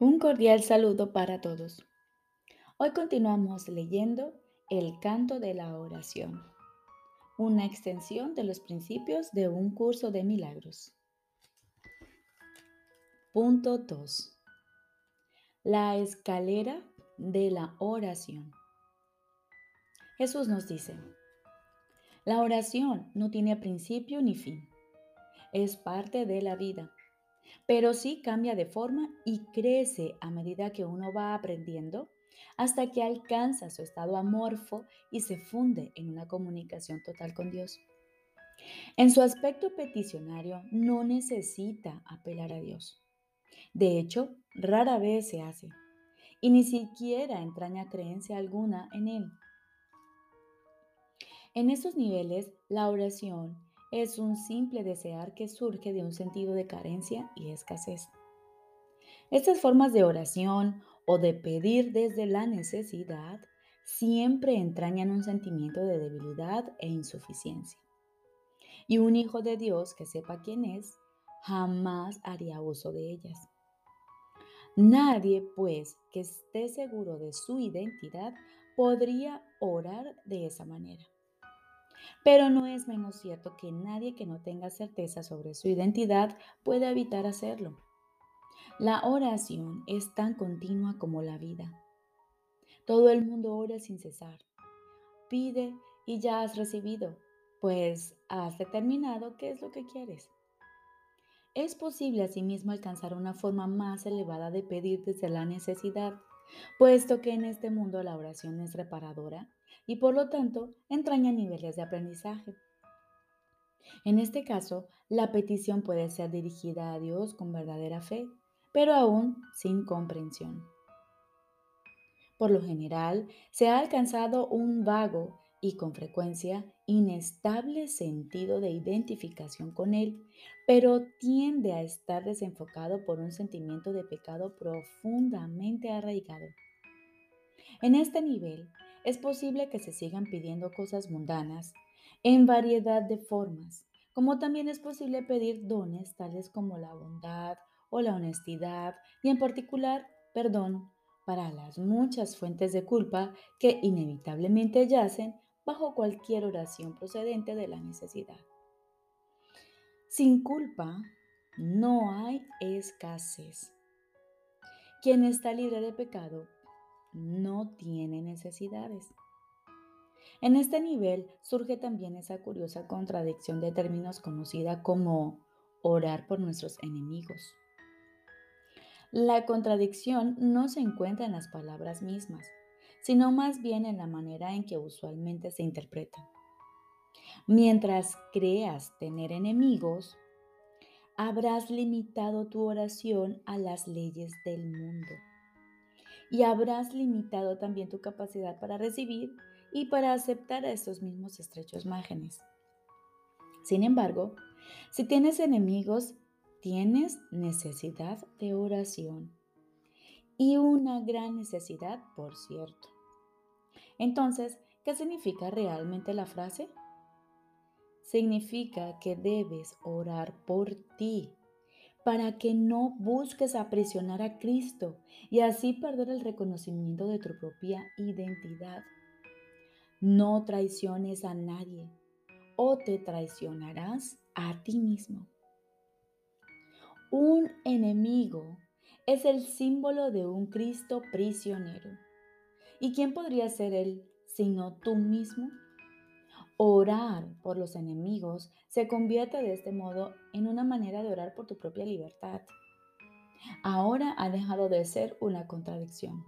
Un cordial saludo para todos. Hoy continuamos leyendo el canto de la oración, una extensión de los principios de un curso de milagros. Punto 2. La escalera de la oración. Jesús nos dice, la oración no tiene principio ni fin, es parte de la vida pero sí cambia de forma y crece a medida que uno va aprendiendo hasta que alcanza su estado amorfo y se funde en una comunicación total con Dios. En su aspecto peticionario no necesita apelar a Dios. De hecho, rara vez se hace y ni siquiera entraña creencia alguna en Él. En estos niveles, la oración es un simple desear que surge de un sentido de carencia y escasez. Estas formas de oración o de pedir desde la necesidad siempre entrañan un sentimiento de debilidad e insuficiencia. Y un hijo de Dios que sepa quién es, jamás haría uso de ellas. Nadie, pues, que esté seguro de su identidad, podría orar de esa manera. Pero no es menos cierto que nadie que no tenga certeza sobre su identidad puede evitar hacerlo. La oración es tan continua como la vida. Todo el mundo ora sin cesar. Pide y ya has recibido, pues has determinado qué es lo que quieres. Es posible asimismo alcanzar una forma más elevada de pedir desde la necesidad, puesto que en este mundo la oración es reparadora y por lo tanto entraña niveles de aprendizaje. En este caso, la petición puede ser dirigida a Dios con verdadera fe, pero aún sin comprensión. Por lo general, se ha alcanzado un vago y con frecuencia inestable sentido de identificación con Él, pero tiende a estar desenfocado por un sentimiento de pecado profundamente arraigado. En este nivel, es posible que se sigan pidiendo cosas mundanas en variedad de formas, como también es posible pedir dones tales como la bondad o la honestidad y en particular perdón para las muchas fuentes de culpa que inevitablemente yacen bajo cualquier oración procedente de la necesidad. Sin culpa no hay escasez. Quien está libre de pecado no tiene necesidades. En este nivel surge también esa curiosa contradicción de términos conocida como orar por nuestros enemigos. La contradicción no se encuentra en las palabras mismas, sino más bien en la manera en que usualmente se interpretan. Mientras creas tener enemigos, habrás limitado tu oración a las leyes del mundo y habrás limitado también tu capacidad para recibir y para aceptar a estos mismos estrechos márgenes. Sin embargo, si tienes enemigos, tienes necesidad de oración y una gran necesidad, por cierto. Entonces, ¿qué significa realmente la frase? Significa que debes orar por ti para que no busques aprisionar a Cristo y así perder el reconocimiento de tu propia identidad. No traiciones a nadie o te traicionarás a ti mismo. Un enemigo es el símbolo de un Cristo prisionero. ¿Y quién podría ser él sino tú mismo? Orar por los enemigos se convierte de este modo en una manera de orar por tu propia libertad. Ahora ha dejado de ser una contradicción.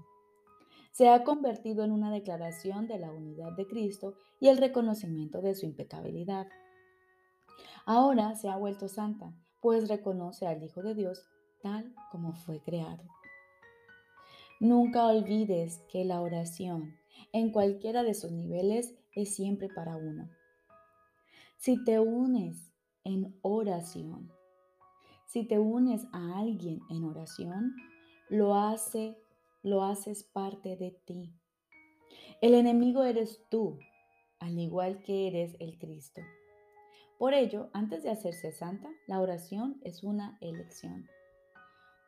Se ha convertido en una declaración de la unidad de Cristo y el reconocimiento de su impecabilidad. Ahora se ha vuelto santa, pues reconoce al Hijo de Dios tal como fue creado. Nunca olvides que la oración, en cualquiera de sus niveles, es siempre para uno. Si te unes en oración, si te unes a alguien en oración, lo hace, lo haces parte de ti. El enemigo eres tú, al igual que eres el Cristo. Por ello, antes de hacerse santa, la oración es una elección.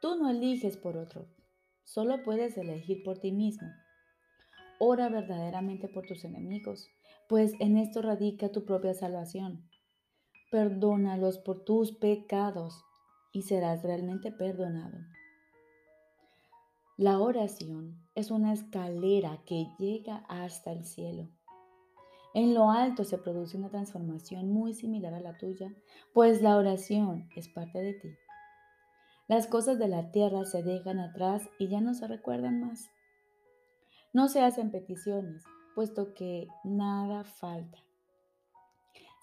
Tú no eliges por otro, solo puedes elegir por ti mismo. Ora verdaderamente por tus enemigos, pues en esto radica tu propia salvación. Perdónalos por tus pecados y serás realmente perdonado. La oración es una escalera que llega hasta el cielo. En lo alto se produce una transformación muy similar a la tuya, pues la oración es parte de ti. Las cosas de la tierra se dejan atrás y ya no se recuerdan más. No se hacen peticiones, puesto que nada falta.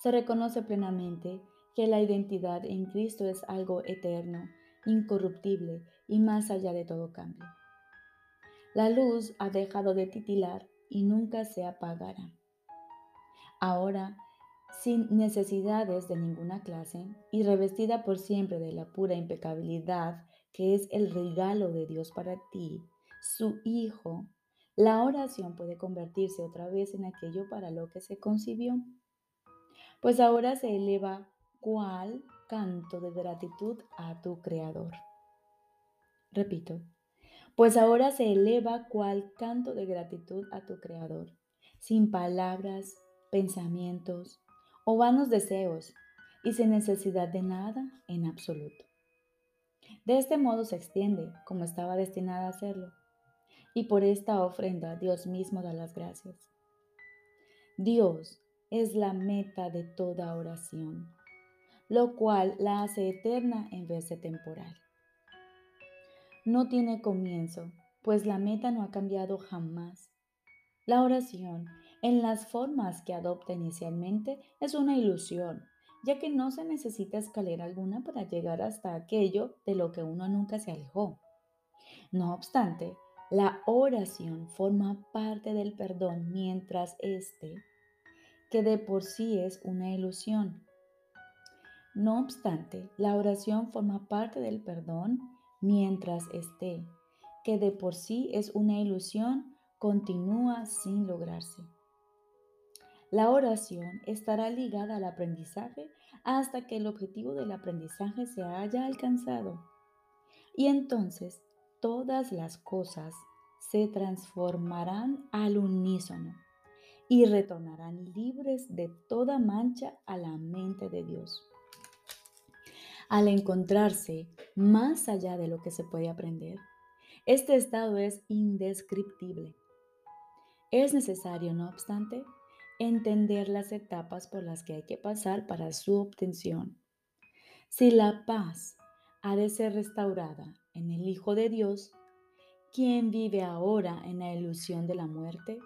Se reconoce plenamente que la identidad en Cristo es algo eterno, incorruptible y más allá de todo cambio. La luz ha dejado de titilar y nunca se apagará. Ahora, sin necesidades de ninguna clase y revestida por siempre de la pura impecabilidad que es el regalo de Dios para ti, su Hijo, la oración puede convertirse otra vez en aquello para lo que se concibió. Pues ahora se eleva cual canto de gratitud a tu Creador. Repito, pues ahora se eleva cual canto de gratitud a tu Creador, sin palabras, pensamientos o vanos deseos y sin necesidad de nada en absoluto. De este modo se extiende como estaba destinada a hacerlo y por esta ofrenda Dios mismo da las gracias. Dios es la meta de toda oración, lo cual la hace eterna en vez de temporal. No tiene comienzo, pues la meta no ha cambiado jamás. La oración, en las formas que adopta inicialmente, es una ilusión, ya que no se necesita escalera alguna para llegar hasta aquello de lo que uno nunca se alejó. No obstante, la oración forma parte del perdón mientras éste, que de por sí es una ilusión. No obstante, la oración forma parte del perdón mientras éste, que de por sí es una ilusión, continúa sin lograrse. La oración estará ligada al aprendizaje hasta que el objetivo del aprendizaje se haya alcanzado. Y entonces todas las cosas se transformarán al unísono y retornarán libres de toda mancha a la mente de Dios. Al encontrarse más allá de lo que se puede aprender, este estado es indescriptible. Es necesario, no obstante, entender las etapas por las que hay que pasar para su obtención. Si la paz ha de ser restaurada en el Hijo de Dios, quien vive ahora en la ilusión de la muerte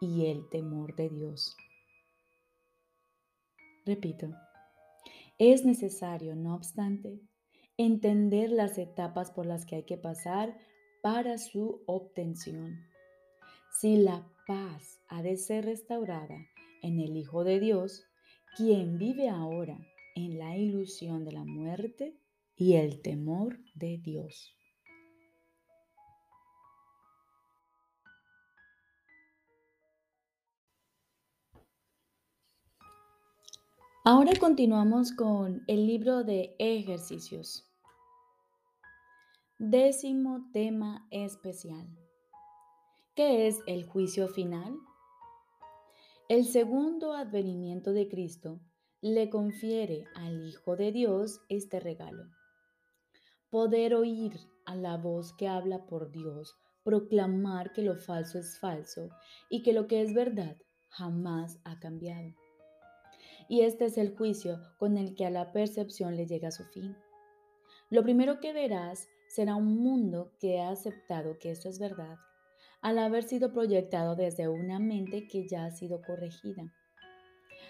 y el temor de Dios. Repito, es necesario, no obstante, entender las etapas por las que hay que pasar para su obtención. Si la paz ha de ser restaurada en el Hijo de Dios, quien vive ahora en la ilusión de la muerte y el temor de Dios. Ahora continuamos con el libro de ejercicios. Décimo tema especial. ¿Qué es el juicio final? El segundo advenimiento de Cristo le confiere al Hijo de Dios este regalo. Poder oír a la voz que habla por Dios, proclamar que lo falso es falso y que lo que es verdad jamás ha cambiado y este es el juicio con el que a la percepción le llega su fin. Lo primero que verás será un mundo que ha aceptado que esto es verdad, al haber sido proyectado desde una mente que ya ha sido corregida.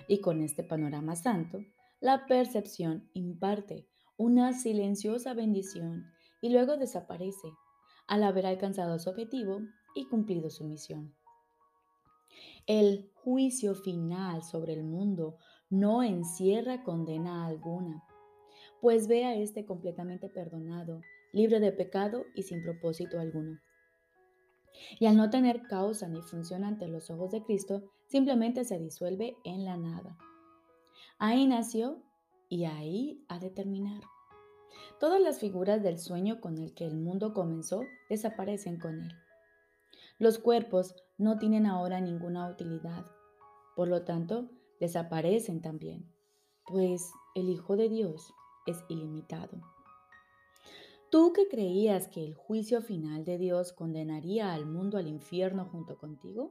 Y con este panorama santo, la percepción imparte una silenciosa bendición y luego desaparece al haber alcanzado su objetivo y cumplido su misión. El juicio final sobre el mundo no encierra condena alguna, pues ve a este completamente perdonado, libre de pecado y sin propósito alguno. Y al no tener causa ni función ante los ojos de Cristo, simplemente se disuelve en la nada. Ahí nació y ahí ha de terminar. Todas las figuras del sueño con el que el mundo comenzó desaparecen con él. Los cuerpos no tienen ahora ninguna utilidad, por lo tanto, desaparecen también, pues el Hijo de Dios es ilimitado. Tú que creías que el juicio final de Dios condenaría al mundo al infierno junto contigo,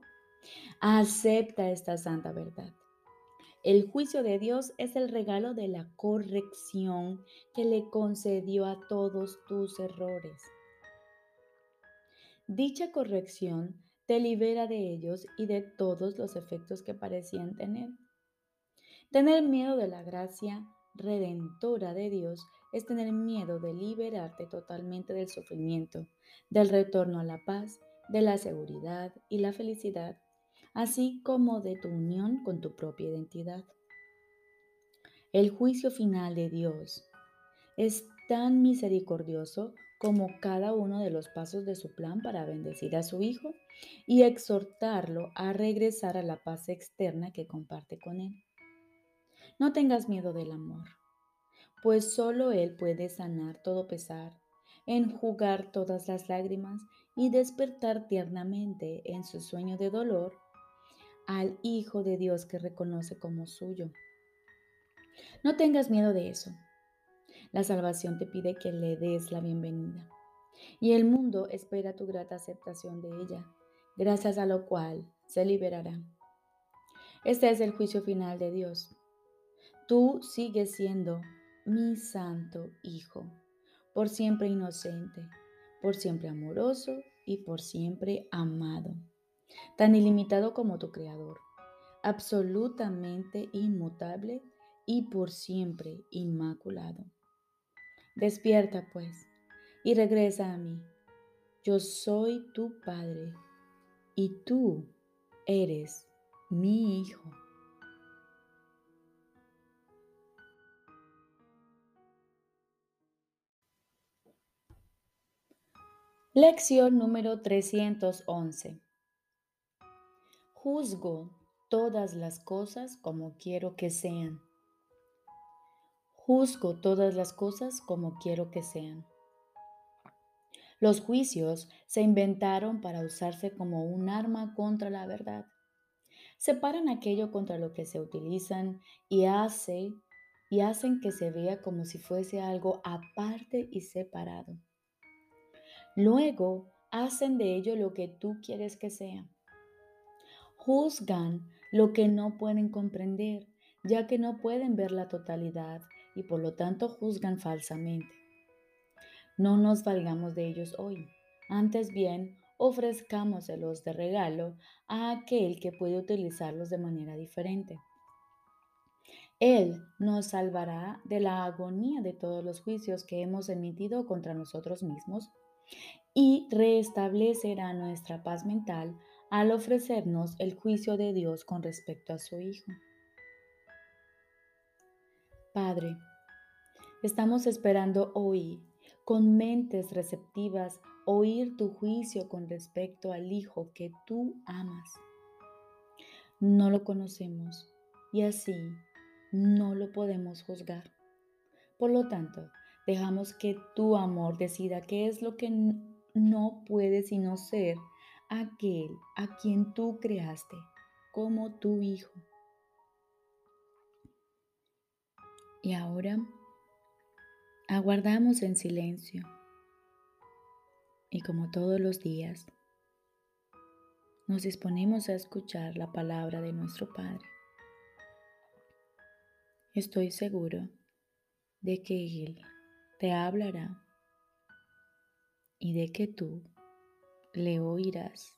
acepta esta santa verdad. El juicio de Dios es el regalo de la corrección que le concedió a todos tus errores. Dicha corrección te libera de ellos y de todos los efectos que parecían tener. Tener miedo de la gracia redentora de Dios es tener miedo de liberarte totalmente del sufrimiento, del retorno a la paz, de la seguridad y la felicidad, así como de tu unión con tu propia identidad. El juicio final de Dios es tan misericordioso como cada uno de los pasos de su plan para bendecir a su Hijo y exhortarlo a regresar a la paz externa que comparte con Él. No tengas miedo del amor, pues solo Él puede sanar todo pesar, enjugar todas las lágrimas y despertar tiernamente en su sueño de dolor al Hijo de Dios que reconoce como suyo. No tengas miedo de eso la salvación te pide que le des la bienvenida. Y el mundo espera tu grata aceptación de ella, gracias a lo cual se liberará. Este es el juicio final de Dios. Tú sigues siendo mi santo Hijo, por siempre inocente, por siempre amoroso y por siempre amado, tan ilimitado como tu Creador, absolutamente inmutable y por siempre inmaculado. Despierta pues y regresa a mí. Yo soy tu Padre y tú eres mi Hijo. Lección número 311. Juzgo todas las cosas como quiero que sean juzgo todas las cosas como quiero que sean. Los juicios se inventaron para usarse como un arma contra la verdad. Separan aquello contra lo que se utilizan y, y hacen que se vea como si fuese algo aparte y separado. Luego hacen de ello lo que tú quieres que sea. Juzgan lo que no pueden comprender, ya que no pueden ver la totalidad y por lo tanto juzgan falsamente. No nos valgamos de ellos hoy, antes bien ofrezcámoselos de regalo a aquel que puede utilizarlos de manera diferente. Él nos salvará de la agonía de todos los juicios que hemos emitido contra nosotros mismos y restablecerá nuestra paz mental al ofrecernos el juicio de Dios con respecto a su Hijo. Padre, estamos esperando hoy, con mentes receptivas, oír tu juicio con respecto al Hijo que tú amas. No lo conocemos y así no lo podemos juzgar. Por lo tanto, dejamos que tu amor decida qué es lo que no puede sino ser aquel a quien tú creaste como tu Hijo. Y ahora aguardamos en silencio y como todos los días nos disponemos a escuchar la palabra de nuestro Padre. Estoy seguro de que Él te hablará y de que tú le oirás